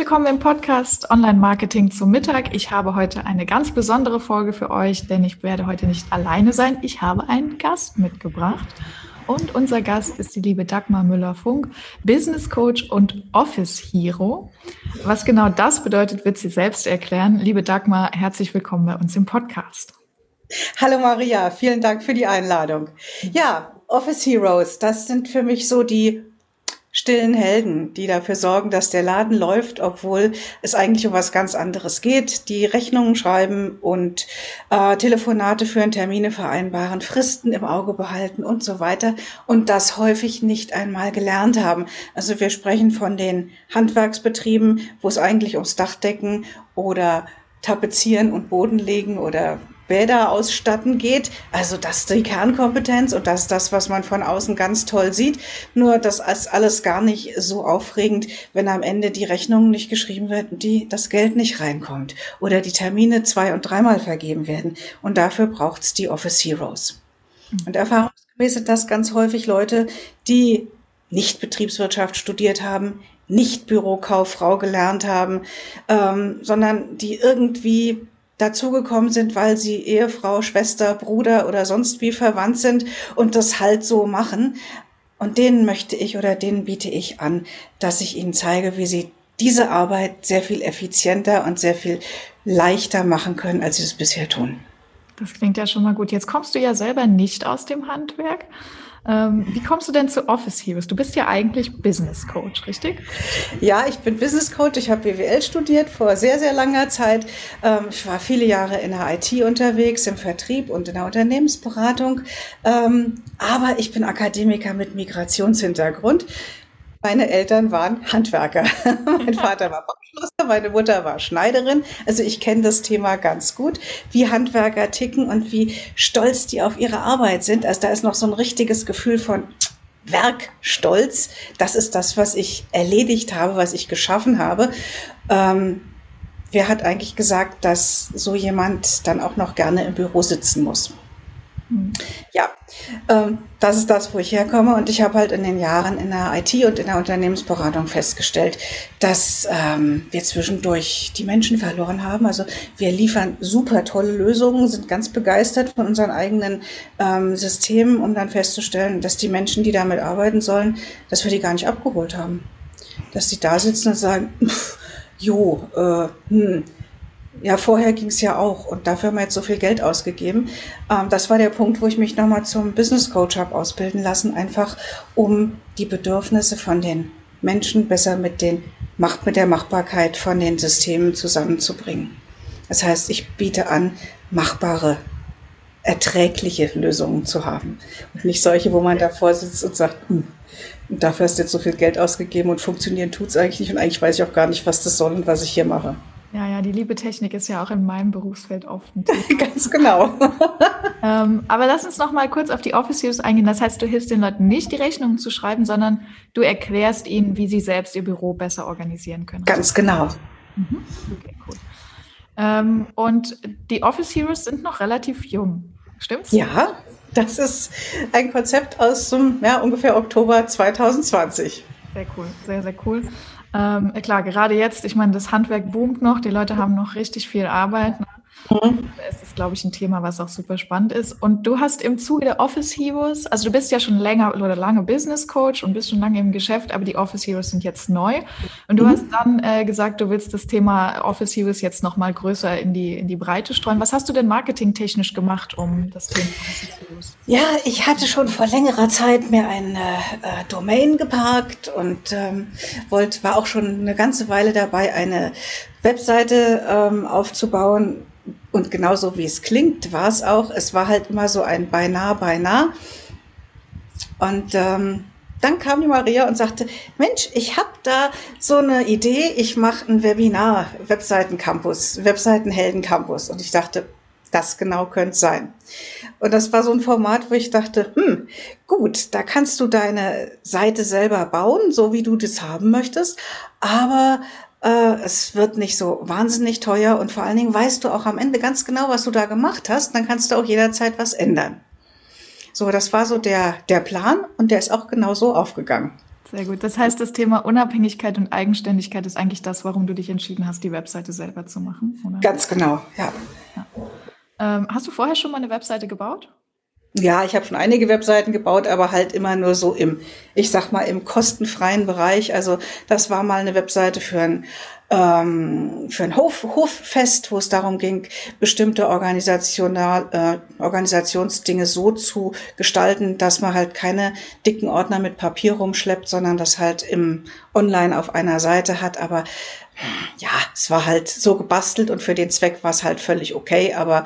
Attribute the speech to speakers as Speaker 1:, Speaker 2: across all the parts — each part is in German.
Speaker 1: Willkommen im Podcast Online Marketing zum Mittag. Ich habe heute eine ganz besondere Folge für euch, denn ich werde heute nicht alleine sein. Ich habe einen Gast mitgebracht. Und unser Gast ist die liebe Dagmar Müller-Funk, Business Coach und Office Hero. Was genau das bedeutet, wird sie selbst erklären. Liebe Dagmar, herzlich willkommen bei uns im Podcast.
Speaker 2: Hallo Maria, vielen Dank für die Einladung. Ja, Office Heroes, das sind für mich so die stillen Helden, die dafür sorgen, dass der Laden läuft, obwohl es eigentlich um was ganz anderes geht. Die Rechnungen schreiben und äh, Telefonate führen, Termine vereinbaren, Fristen im Auge behalten und so weiter und das häufig nicht einmal gelernt haben. Also wir sprechen von den Handwerksbetrieben, wo es eigentlich ums Dachdecken oder Tapezieren und Boden legen oder Bäder ausstatten geht. Also das ist die Kernkompetenz und das ist das, was man von außen ganz toll sieht. Nur das ist alles gar nicht so aufregend, wenn am Ende die Rechnung nicht geschrieben wird und die, das Geld nicht reinkommt oder die Termine zwei- und dreimal vergeben werden. Und dafür braucht es die Office Heroes. Und erfahrungsgemäß sind das ganz häufig Leute, die nicht Betriebswirtschaft studiert haben, nicht Bürokauffrau gelernt haben, ähm, sondern die irgendwie dazugekommen sind, weil sie Ehefrau, Schwester, Bruder oder sonst wie verwandt sind und das halt so machen. Und denen möchte ich oder denen biete ich an, dass ich ihnen zeige, wie sie diese Arbeit sehr viel effizienter und sehr viel leichter machen können, als sie es bisher tun.
Speaker 1: Das klingt ja schon mal gut. Jetzt kommst du ja selber nicht aus dem Handwerk. Ähm, wie kommst du denn zu Office Heroes? Du bist ja eigentlich Business Coach, richtig?
Speaker 2: Ja, ich bin Business Coach. Ich habe BWL studiert vor sehr, sehr langer Zeit. Ähm, ich war viele Jahre in der IT unterwegs, im Vertrieb und in der Unternehmensberatung. Ähm, aber ich bin Akademiker mit Migrationshintergrund. Meine Eltern waren Handwerker. mein Vater war Bauschlosser, meine Mutter war Schneiderin. Also ich kenne das Thema ganz gut, wie Handwerker ticken und wie stolz die auf ihre Arbeit sind. Also da ist noch so ein richtiges Gefühl von Werkstolz. Das ist das, was ich erledigt habe, was ich geschaffen habe. Ähm, wer hat eigentlich gesagt, dass so jemand dann auch noch gerne im Büro sitzen muss? Ja, ähm, das ist das, wo ich herkomme. Und ich habe halt in den Jahren in der IT und in der Unternehmensberatung festgestellt, dass ähm, wir zwischendurch die Menschen verloren haben. Also wir liefern super tolle Lösungen, sind ganz begeistert von unseren eigenen ähm, Systemen, um dann festzustellen, dass die Menschen, die damit arbeiten sollen, dass wir die gar nicht abgeholt haben. Dass die da sitzen und sagen, pff, jo, äh, hm, ja, vorher ging es ja auch und dafür haben wir jetzt so viel Geld ausgegeben. Ähm, das war der Punkt, wo ich mich nochmal zum Business Coach habe ausbilden lassen, einfach um die Bedürfnisse von den Menschen besser mit, den, Macht, mit der Machbarkeit von den Systemen zusammenzubringen. Das heißt, ich biete an, machbare, erträgliche Lösungen zu haben und nicht solche, wo man davor sitzt und sagt, hm, dafür hast du jetzt so viel Geld ausgegeben und funktionieren tut es eigentlich nicht und eigentlich weiß ich auch gar nicht, was das soll und was ich hier mache.
Speaker 1: Ja, die liebe Technik ist ja auch in meinem Berufsfeld oft ein Thema.
Speaker 2: Ganz genau.
Speaker 1: ähm, aber lass uns noch mal kurz auf die Office Use eingehen. Das heißt, du hilfst den Leuten nicht, die Rechnungen zu schreiben, sondern du erklärst ihnen, wie sie selbst ihr Büro besser organisieren können.
Speaker 2: Ganz genau.
Speaker 1: Mhm. Okay, cool. Ähm, und die Office Heroes sind noch relativ jung. Stimmt's?
Speaker 2: Ja, das ist ein Konzept aus zum, ja, ungefähr Oktober 2020.
Speaker 1: Sehr cool, sehr, sehr cool. Ähm, klar, gerade jetzt, ich meine, das Handwerk boomt noch, die Leute haben noch richtig viel Arbeit. Mhm. Es ist, glaube ich, ein Thema, was auch super spannend ist. Und du hast im Zuge der Office Heroes, also du bist ja schon länger oder lange Business Coach und bist schon lange im Geschäft, aber die Office Heroes sind jetzt neu. Und du mhm. hast dann äh, gesagt, du willst das Thema Office Heroes jetzt nochmal größer in die, in die Breite streuen. Was hast du denn marketingtechnisch gemacht, um das Thema Office
Speaker 2: Heroes? Ja, ich hatte schon vor längerer Zeit mir eine äh, Domain geparkt und ähm, wollte, war auch schon eine ganze Weile dabei, eine Webseite ähm, aufzubauen, und genauso wie es klingt, war es auch. Es war halt immer so ein beinahe, beinahe. Und ähm, dann kam die Maria und sagte, Mensch, ich habe da so eine Idee, ich mache ein Webinar, Webseiten-Campus, Webseiten-Helden-Campus. Und ich dachte, das genau könnte sein. Und das war so ein Format, wo ich dachte, hm, gut, da kannst du deine Seite selber bauen, so wie du das haben möchtest, aber äh, es wird nicht so wahnsinnig teuer und vor allen Dingen weißt du auch am Ende ganz genau, was du da gemacht hast, dann kannst du auch jederzeit was ändern. So, das war so der, der Plan und der ist auch genau so aufgegangen.
Speaker 1: Sehr gut. Das heißt, das Thema Unabhängigkeit und Eigenständigkeit ist eigentlich das, warum du dich entschieden hast, die Webseite selber zu machen,
Speaker 2: oder? Ganz genau, ja. ja.
Speaker 1: Ähm, hast du vorher schon mal eine Webseite gebaut?
Speaker 2: Ja, ich habe schon einige Webseiten gebaut, aber halt immer nur so im, ich sag mal, im kostenfreien Bereich. Also das war mal eine Webseite für ein ähm, für ein Hof, Hoffest, wo es darum ging, bestimmte Organisational, äh, Organisationsdinge so zu gestalten, dass man halt keine dicken Ordner mit Papier rumschleppt, sondern das halt im Online auf einer Seite hat. Aber ja, es war halt so gebastelt und für den Zweck war es halt völlig okay, aber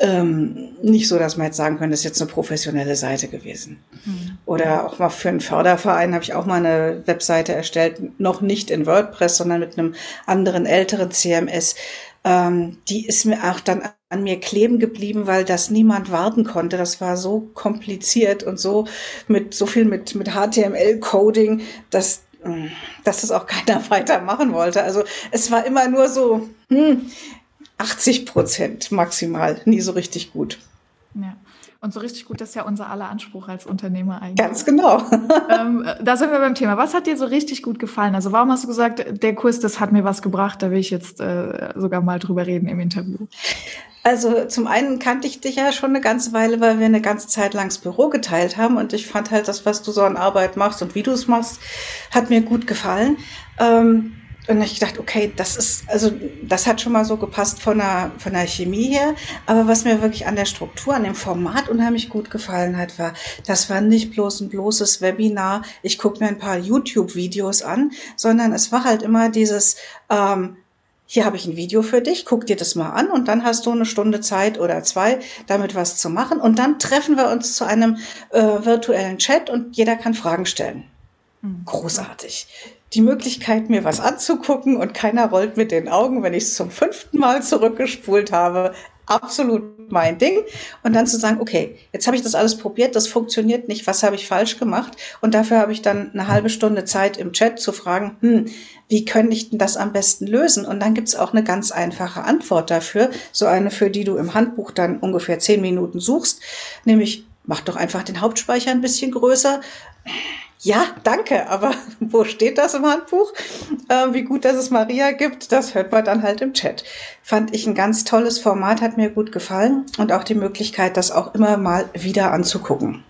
Speaker 2: ähm, nicht so, dass man jetzt sagen könnte, das ist jetzt eine professionelle Seite gewesen. Mhm. Oder auch mal für einen Förderverein habe ich auch mal eine Webseite erstellt, noch nicht in WordPress, sondern mit einem anderen älteren CMS. Ähm, die ist mir auch dann an mir kleben geblieben, weil das niemand warten konnte. Das war so kompliziert und so mit so viel mit, mit HTML-Coding, dass dass das auch keiner weitermachen wollte. Also es war immer nur so, hm, 80 Prozent maximal, nie so richtig gut.
Speaker 1: Ja. Und so richtig gut ist ja unser aller Anspruch als Unternehmer eigentlich.
Speaker 2: Ganz genau.
Speaker 1: ähm, da sind wir beim Thema. Was hat dir so richtig gut gefallen? Also warum hast du gesagt, der Kurs, das hat mir was gebracht, da will ich jetzt äh, sogar mal drüber reden im Interview?
Speaker 2: Also zum einen kannte ich dich ja schon eine ganze Weile, weil wir eine ganze Zeit lang das Büro geteilt haben und ich fand halt das, was du so an Arbeit machst und wie du es machst, hat mir gut gefallen. Ähm, und ich dachte, okay, das ist, also das hat schon mal so gepasst von der, von der Chemie her. Aber was mir wirklich an der Struktur, an dem Format unheimlich gut gefallen hat, war, das war nicht bloß ein bloßes Webinar, ich gucke mir ein paar YouTube-Videos an, sondern es war halt immer dieses, ähm, hier habe ich ein Video für dich, guck dir das mal an und dann hast du eine Stunde Zeit oder zwei, damit was zu machen. Und dann treffen wir uns zu einem äh, virtuellen Chat und jeder kann Fragen stellen. Mhm. Großartig die Möglichkeit, mir was anzugucken und keiner rollt mit den Augen, wenn ich es zum fünften Mal zurückgespult habe. Absolut mein Ding. Und dann zu sagen, okay, jetzt habe ich das alles probiert, das funktioniert nicht, was habe ich falsch gemacht? Und dafür habe ich dann eine halbe Stunde Zeit im Chat zu fragen, hm, wie könnte ich denn das am besten lösen? Und dann gibt es auch eine ganz einfache Antwort dafür, so eine, für die du im Handbuch dann ungefähr zehn Minuten suchst, nämlich mach doch einfach den Hauptspeicher ein bisschen größer ja, danke, aber wo steht das im Handbuch? Äh, wie gut, dass es Maria gibt, das hört man dann halt im Chat. Fand ich ein ganz tolles Format, hat mir gut gefallen und auch die Möglichkeit, das auch immer mal wieder anzugucken.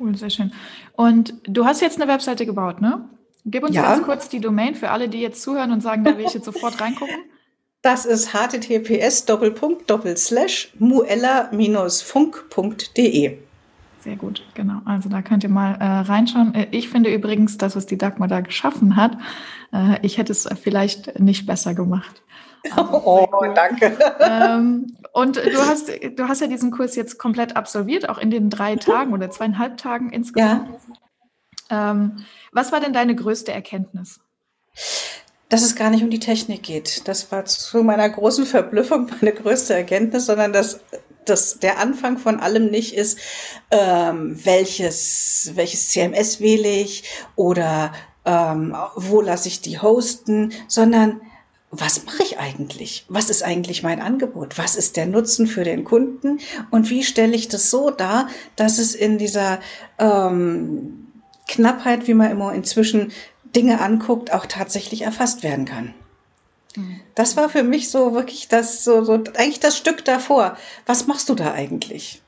Speaker 1: Cool, sehr schön. Und du hast jetzt eine Webseite gebaut, ne? Gib uns ja. ganz kurz die Domain für alle, die jetzt zuhören und sagen, da will ich jetzt sofort reingucken.
Speaker 2: Das ist https muella-funk.de.
Speaker 1: Sehr gut, genau. Also da könnt ihr mal äh, reinschauen. Äh, ich finde übrigens, das, was die Dagmar da geschaffen hat, äh, ich hätte es vielleicht nicht besser gemacht.
Speaker 2: oh, danke.
Speaker 1: Ähm, und du hast, du hast ja diesen Kurs jetzt komplett absolviert, auch in den drei Tagen oder zweieinhalb Tagen insgesamt. Ja. Ähm, was war denn deine größte Erkenntnis?
Speaker 2: Dass es gar nicht um die Technik geht. Das war zu meiner großen Verblüffung meine größte Erkenntnis, sondern dass das, der Anfang von allem nicht ist, ähm, welches, welches CMS wähle ich oder ähm, wo lasse ich die hosten, sondern was mache ich eigentlich? Was ist eigentlich mein Angebot? Was ist der Nutzen für den Kunden? Und wie stelle ich das so dar, dass es in dieser ähm, Knappheit, wie man immer inzwischen Dinge anguckt, auch tatsächlich erfasst werden kann? Das war für mich so wirklich das, so, so eigentlich das Stück davor. Was machst du da eigentlich?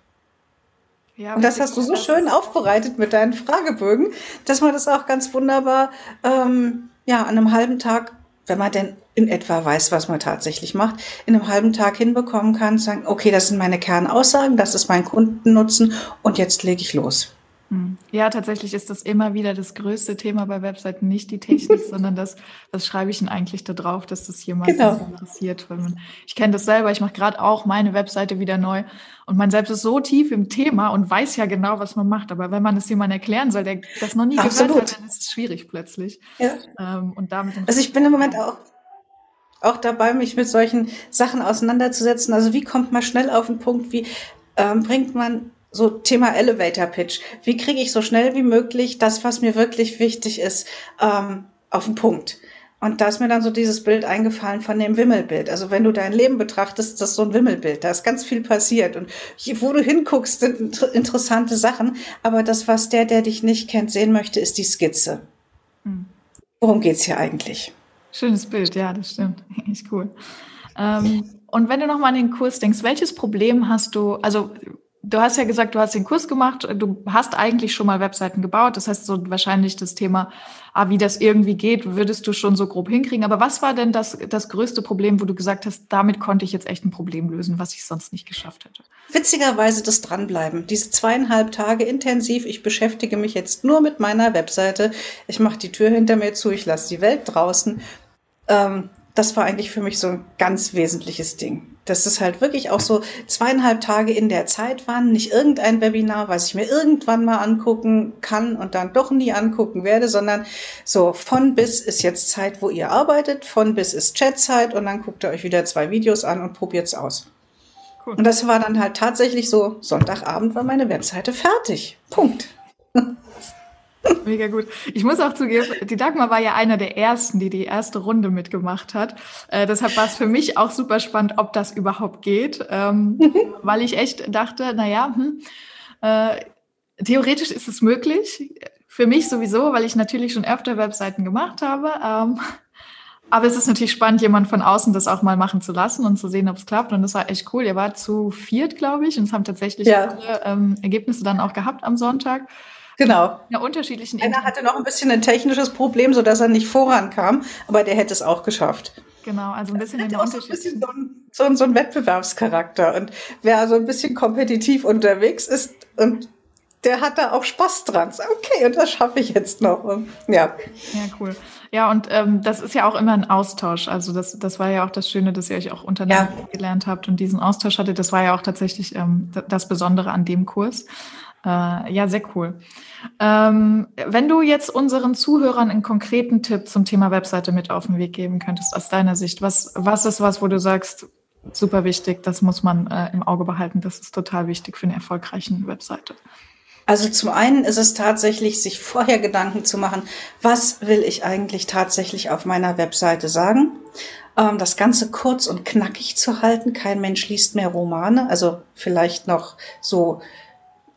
Speaker 2: Ja, und das hast du so schön aufbereitet mit deinen Fragebögen, dass man das auch ganz wunderbar, ähm, ja, an einem halben Tag, wenn man denn in etwa weiß, was man tatsächlich macht, in einem halben Tag hinbekommen kann, sagen, okay, das sind meine Kernaussagen, das ist mein Kundennutzen und jetzt lege ich los.
Speaker 1: Hm. Ja, tatsächlich ist das immer wieder das größte Thema bei Webseiten, nicht die Technik, sondern das, was schreibe ich denn eigentlich da drauf, dass das jemand genau. interessiert. Man, ich kenne das selber, ich mache gerade auch meine Webseite wieder neu und man selbst ist so tief im Thema und weiß ja genau, was man macht. Aber wenn man es jemandem erklären soll, der das noch nie Absolut. gehört hat, dann ist es schwierig plötzlich. Ja.
Speaker 2: Ähm, und damit also ich bin im Moment auch auch dabei, mich mit solchen Sachen auseinanderzusetzen. Also wie kommt man schnell auf den Punkt? Wie ähm, bringt man so Thema Elevator Pitch. Wie kriege ich so schnell wie möglich das, was mir wirklich wichtig ist, ähm, auf den Punkt? Und da ist mir dann so dieses Bild eingefallen von dem Wimmelbild. Also wenn du dein Leben betrachtest, das ist so ein Wimmelbild. Da ist ganz viel passiert. Und wo du hinguckst, sind interessante Sachen. Aber das, was der, der dich nicht kennt, sehen möchte, ist die Skizze. Hm. Worum geht's hier eigentlich?
Speaker 1: Schönes Bild, ja, das stimmt. Echt cool. Ähm, und wenn du nochmal an den Kurs denkst, welches Problem hast du, also Du hast ja gesagt, du hast den Kurs gemacht, du hast eigentlich schon mal Webseiten gebaut. Das heißt, so wahrscheinlich das Thema, ah, wie das irgendwie geht, würdest du schon so grob hinkriegen. Aber was war denn das, das größte Problem, wo du gesagt hast, damit konnte ich jetzt echt ein Problem lösen, was ich sonst nicht geschafft hätte?
Speaker 2: Witzigerweise das Dranbleiben. Diese zweieinhalb Tage intensiv. Ich beschäftige mich jetzt nur mit meiner Webseite. Ich mache die Tür hinter mir zu, ich lasse die Welt draußen. Ähm, das war eigentlich für mich so ein ganz wesentliches Ding. Dass es halt wirklich auch so zweieinhalb Tage in der Zeit waren, nicht irgendein Webinar, was ich mir irgendwann mal angucken kann und dann doch nie angucken werde, sondern so von bis ist jetzt Zeit, wo ihr arbeitet, von bis ist Chatzeit und dann guckt ihr euch wieder zwei Videos an und probiert's aus. Cool. Und das war dann halt tatsächlich so, Sonntagabend war meine Webseite fertig. Punkt.
Speaker 1: Mega gut. Ich muss auch zugeben, die Dagmar war ja einer der ersten, die die erste Runde mitgemacht hat. Äh, deshalb war es für mich auch super spannend, ob das überhaupt geht, ähm, weil ich echt dachte, naja, hm, äh, theoretisch ist es möglich. Für mich sowieso, weil ich natürlich schon öfter Webseiten gemacht habe. Ähm, aber es ist natürlich spannend, jemand von außen das auch mal machen zu lassen und zu sehen, ob es klappt. Und das war echt cool. Ihr war zu viert, glaube ich, und es haben tatsächlich ja. alle ähm, Ergebnisse dann auch gehabt am Sonntag.
Speaker 2: Genau.
Speaker 1: Ja, unterschiedlichen
Speaker 2: Einer hatte noch ein bisschen ein technisches Problem, so dass er nicht vorankam, aber der hätte es auch geschafft.
Speaker 1: Genau, also ein bisschen in der
Speaker 2: Unterschied. So ein, bisschen so, ein, so, ein, so ein Wettbewerbscharakter. Und wer also ein bisschen kompetitiv unterwegs ist und der hat da auch Spaß dran. Okay, und das schaffe ich jetzt noch. Ja.
Speaker 1: Ja, cool. Ja, und ähm, das ist ja auch immer ein Austausch. Also das, das war ja auch das Schöne, dass ihr euch auch untereinander ja. gelernt habt und diesen Austausch hattet. Das war ja auch tatsächlich ähm, das Besondere an dem Kurs. Äh, ja, sehr cool. Ähm, wenn du jetzt unseren Zuhörern einen konkreten Tipp zum Thema Webseite mit auf den Weg geben könntest, aus deiner Sicht, was, was ist was, wo du sagst, super wichtig, das muss man äh, im Auge behalten, das ist total wichtig für eine erfolgreiche Webseite?
Speaker 2: Also zum einen ist es tatsächlich, sich vorher Gedanken zu machen, was will ich eigentlich tatsächlich auf meiner Webseite sagen? Ähm, das Ganze kurz und knackig zu halten. Kein Mensch liest mehr Romane, also vielleicht noch so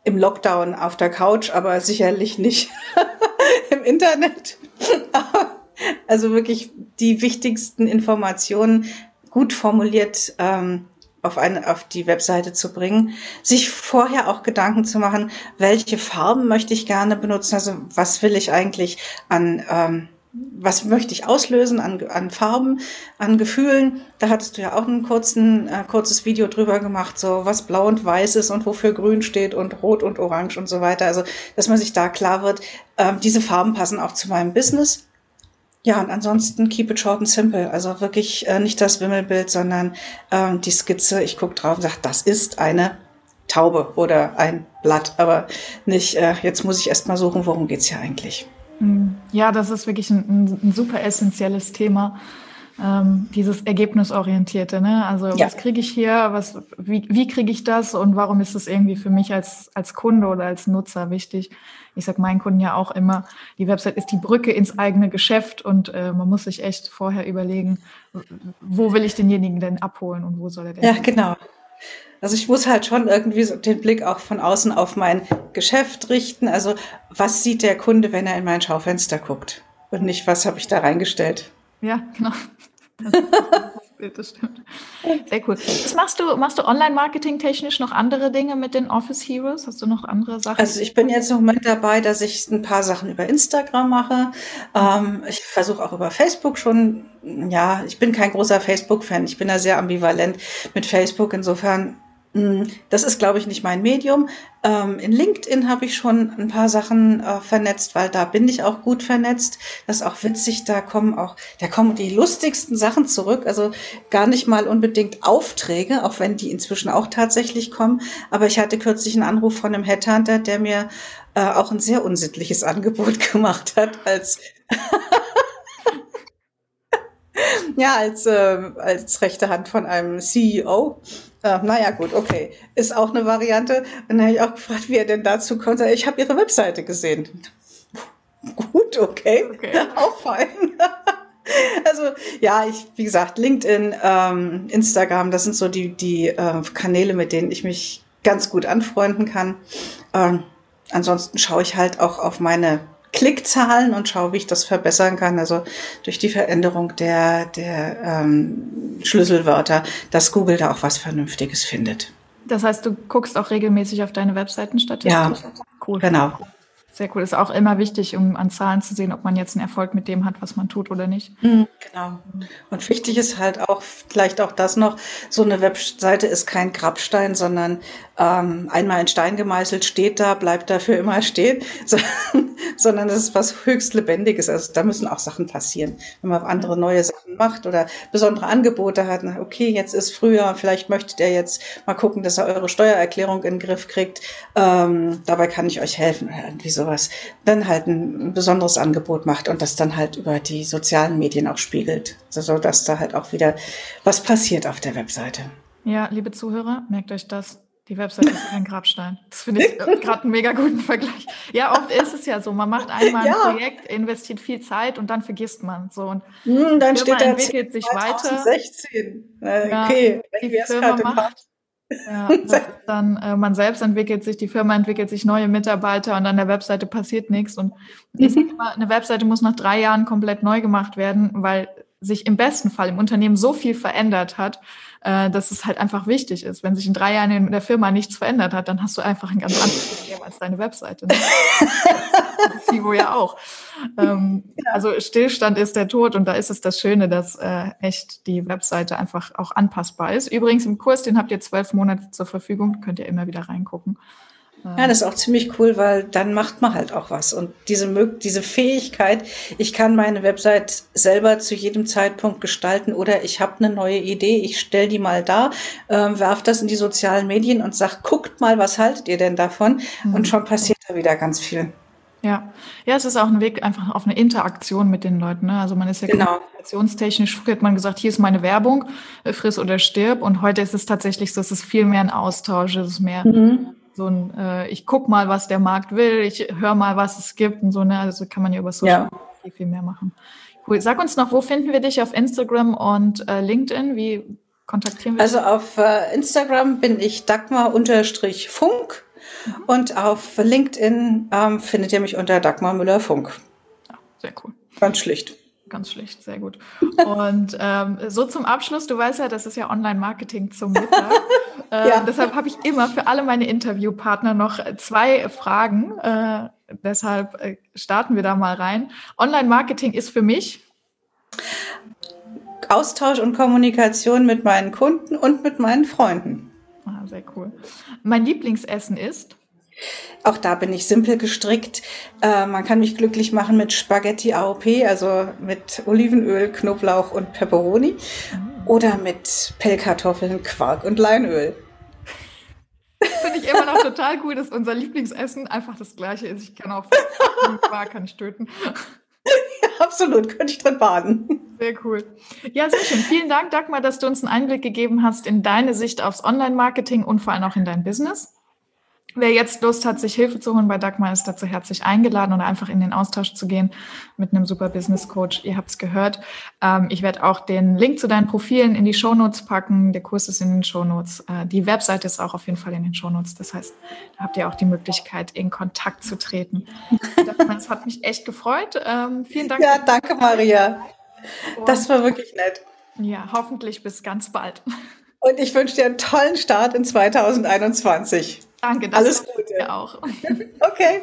Speaker 2: im Lockdown auf der Couch, aber sicherlich nicht im Internet. also wirklich die wichtigsten Informationen gut formuliert ähm, auf, eine, auf die Webseite zu bringen, sich vorher auch Gedanken zu machen, welche Farben möchte ich gerne benutzen, also was will ich eigentlich an ähm, was möchte ich auslösen an, an Farben, an Gefühlen. Da hattest du ja auch ein kurzen, äh, kurzes Video drüber gemacht, so was blau und weiß ist und wofür grün steht und rot und orange und so weiter. Also, dass man sich da klar wird, äh, diese Farben passen auch zu meinem Business. Ja, und ansonsten keep it short and simple. Also wirklich äh, nicht das Wimmelbild, sondern äh, die Skizze. Ich gucke drauf und sage, das ist eine Taube oder ein Blatt, aber nicht, äh, jetzt muss ich erst mal suchen, worum geht's hier eigentlich.
Speaker 1: Hm. Ja, das ist wirklich ein, ein super essentielles Thema. Ähm, dieses Ergebnisorientierte, ne? Also ja. was kriege ich hier, was, wie, wie kriege ich das und warum ist es irgendwie für mich als, als Kunde oder als Nutzer wichtig? Ich sage meinen Kunden ja auch immer, die Website ist die Brücke ins eigene Geschäft und äh, man muss sich echt vorher überlegen, wo will ich denjenigen denn abholen und wo soll er denn?
Speaker 2: Ja, genau. Also ich muss halt schon irgendwie so den Blick auch von außen auf mein Geschäft richten. Also was sieht der Kunde, wenn er in mein Schaufenster guckt? Und nicht, was habe ich da reingestellt?
Speaker 1: Ja, genau. Das, stimmt. Sehr cool. Was machst du, machst du online-marketing technisch noch andere Dinge mit den Office Heroes? Hast du noch andere Sachen?
Speaker 2: Also ich bin jetzt im Moment dabei, dass ich ein paar Sachen über Instagram mache. Ähm, ich versuche auch über Facebook schon, ja, ich bin kein großer Facebook-Fan. Ich bin da sehr ambivalent mit Facebook. Insofern das ist, glaube ich, nicht mein Medium. Ähm, in LinkedIn habe ich schon ein paar Sachen äh, vernetzt, weil da bin ich auch gut vernetzt. Das ist auch witzig, da kommen auch, da kommen die lustigsten Sachen zurück. Also gar nicht mal unbedingt Aufträge, auch wenn die inzwischen auch tatsächlich kommen. Aber ich hatte kürzlich einen Anruf von einem Headhunter, der mir äh, auch ein sehr unsittliches Angebot gemacht hat als ja, als, äh, als rechte Hand von einem CEO. Äh, naja, gut, okay. Ist auch eine Variante. Und dann habe ich auch gefragt, wie er denn dazu kommt. Ich habe Ihre Webseite gesehen. gut, okay. okay. auch fein. Also ja, ich, wie gesagt, LinkedIn, ähm, Instagram, das sind so die, die äh, Kanäle, mit denen ich mich ganz gut anfreunden kann. Ähm, ansonsten schaue ich halt auch auf meine Klickzahlen und schaue, wie ich das verbessern kann. Also durch die Veränderung der, der ähm, Schlüsselwörter, dass Google da auch was Vernünftiges findet.
Speaker 1: Das heißt, du guckst auch regelmäßig auf deine Webseitenstatistik?
Speaker 2: Ja, cool. Genau.
Speaker 1: Sehr cool. Ist auch immer wichtig, um an Zahlen zu sehen, ob man jetzt einen Erfolg mit dem hat, was man tut oder nicht.
Speaker 2: Mhm, genau. Und wichtig ist halt auch, vielleicht auch das noch, so eine Webseite ist kein Grabstein, sondern ähm, einmal in Stein gemeißelt steht da, bleibt da für immer stehen, so, sondern es ist was höchst Lebendiges. Also da müssen auch Sachen passieren. Wenn man andere neue Sachen macht oder besondere Angebote hat, na, okay, jetzt ist früher, vielleicht möchtet ihr jetzt mal gucken, dass er eure Steuererklärung in den Griff kriegt. Ähm, dabei kann ich euch helfen oder irgendwie sowas sowas, dann halt ein besonderes Angebot macht und das dann halt über die sozialen Medien auch spiegelt, so dass da halt auch wieder was passiert auf der Webseite.
Speaker 1: Ja, liebe Zuhörer, merkt euch das. Die Webseite ist kein Grabstein. Das finde ich gerade einen mega guten Vergleich. Ja, oft ist es ja so. Man macht einmal ein ja. Projekt, investiert viel Zeit und dann vergisst man so. Und
Speaker 2: hm, dann steht da
Speaker 1: entwickelt sich 2016.
Speaker 2: weiter. okay,
Speaker 1: ja, die Firma macht, ja, dann äh, man selbst entwickelt sich, die Firma entwickelt sich neue Mitarbeiter und an der Webseite passiert nichts. Und mhm. immer, eine Webseite muss nach drei Jahren komplett neu gemacht werden, weil sich im besten Fall im Unternehmen so viel verändert hat, äh, dass es halt einfach wichtig ist. Wenn sich in drei Jahren in der Firma nichts verändert hat, dann hast du einfach ein ganz anderes Problem als deine Webseite. Ne? Ja auch. Ähm, ja. Also Stillstand ist der Tod und da ist es das Schöne, dass äh, echt die Webseite einfach auch anpassbar ist. Übrigens im Kurs, den habt ihr zwölf Monate zur Verfügung, könnt ihr immer wieder reingucken.
Speaker 2: Ja, das ist auch ziemlich cool, weil dann macht man halt auch was. Und diese, diese Fähigkeit, ich kann meine Website selber zu jedem Zeitpunkt gestalten oder ich habe eine neue Idee, ich stelle die mal da, äh, werf das in die sozialen Medien und sag, guckt mal, was haltet ihr denn davon? Mhm. Und schon passiert da wieder ganz viel.
Speaker 1: Ja, ja, es ist auch ein Weg einfach auf eine Interaktion mit den Leuten. Ne? Also man ist ja genau. kommunikationstechnisch, früher hat man gesagt, hier ist meine Werbung, äh, friss oder stirb. Und heute ist es tatsächlich so, es ist viel mehr ein Austausch, es ist mehr mhm so ein, äh, ich guck mal, was der Markt will, ich höre mal, was es gibt und so, ne? Also kann man ja über Social ja. viel, viel mehr machen. Cool. Sag uns noch, wo finden wir dich auf Instagram und äh, LinkedIn? Wie kontaktieren wir
Speaker 2: dich? Also auf äh, Instagram bin ich Dagmar-Funk mhm. und auf LinkedIn ähm, findet ihr mich unter Dagmar Müller-Funk.
Speaker 1: Ja, sehr cool.
Speaker 2: Ganz schlicht.
Speaker 1: Ganz schlicht, sehr gut. Und ähm, so zum Abschluss, du weißt ja, das ist ja Online-Marketing zum Mittag. Äh, ja. Deshalb habe ich immer für alle meine Interviewpartner noch zwei Fragen. Äh, deshalb äh, starten wir da mal rein. Online-Marketing ist für mich
Speaker 2: Austausch und Kommunikation mit meinen Kunden und mit meinen Freunden.
Speaker 1: Ah, sehr cool. Mein Lieblingsessen ist?
Speaker 2: Auch da bin ich simpel gestrickt. Äh, man kann mich glücklich machen mit Spaghetti AOP, also mit Olivenöl, Knoblauch und Peperoni. Mhm. Oder mit Pellkartoffeln, Quark und Leinöl.
Speaker 1: Finde ich immer noch total cool, dass unser Lieblingsessen einfach das gleiche ist. Ich kann auch Quark kann ich töten.
Speaker 2: Ja, absolut, könnte ich drin baden.
Speaker 1: Sehr cool. Ja, sehr schön. Vielen Dank, Dagmar, dass du uns einen Einblick gegeben hast in deine Sicht aufs Online-Marketing und vor allem auch in dein Business. Wer jetzt Lust hat, sich Hilfe zu holen bei Dagmar, ist dazu herzlich eingeladen oder einfach in den Austausch zu gehen mit einem super Business Coach. Ihr habt es gehört. Ähm, ich werde auch den Link zu deinen Profilen in die Show Notes packen. Der Kurs ist in den Show Notes. Äh, die Webseite ist auch auf jeden Fall in den Show Notes. Das heißt, da habt ihr auch die Möglichkeit, in Kontakt zu treten. Das hat mich echt gefreut. Ähm, vielen Dank.
Speaker 2: Ja, danke, Maria. Das war wirklich nett.
Speaker 1: Ja, hoffentlich bis ganz bald.
Speaker 2: Und ich wünsche dir einen tollen Start in 2021.
Speaker 1: Danke, das Alles Gute. auch.
Speaker 2: okay.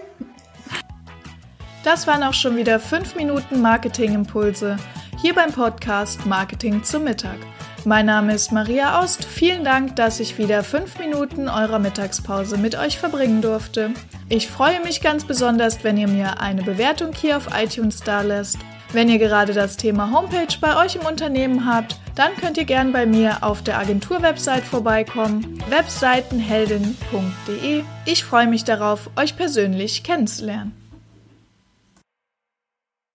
Speaker 1: Das waren auch schon wieder fünf Minuten Marketing-Impulse hier beim Podcast Marketing zum Mittag. Mein Name ist Maria Aust. Vielen Dank, dass ich wieder fünf Minuten eurer Mittagspause mit euch verbringen durfte. Ich freue mich ganz besonders, wenn ihr mir eine Bewertung hier auf iTunes dalässt. Wenn ihr gerade das Thema Homepage bei euch im Unternehmen habt, dann könnt ihr gern bei mir auf der Agentur-Website vorbeikommen, webseitenheldin.de. Ich freue mich darauf, euch persönlich kennenzulernen.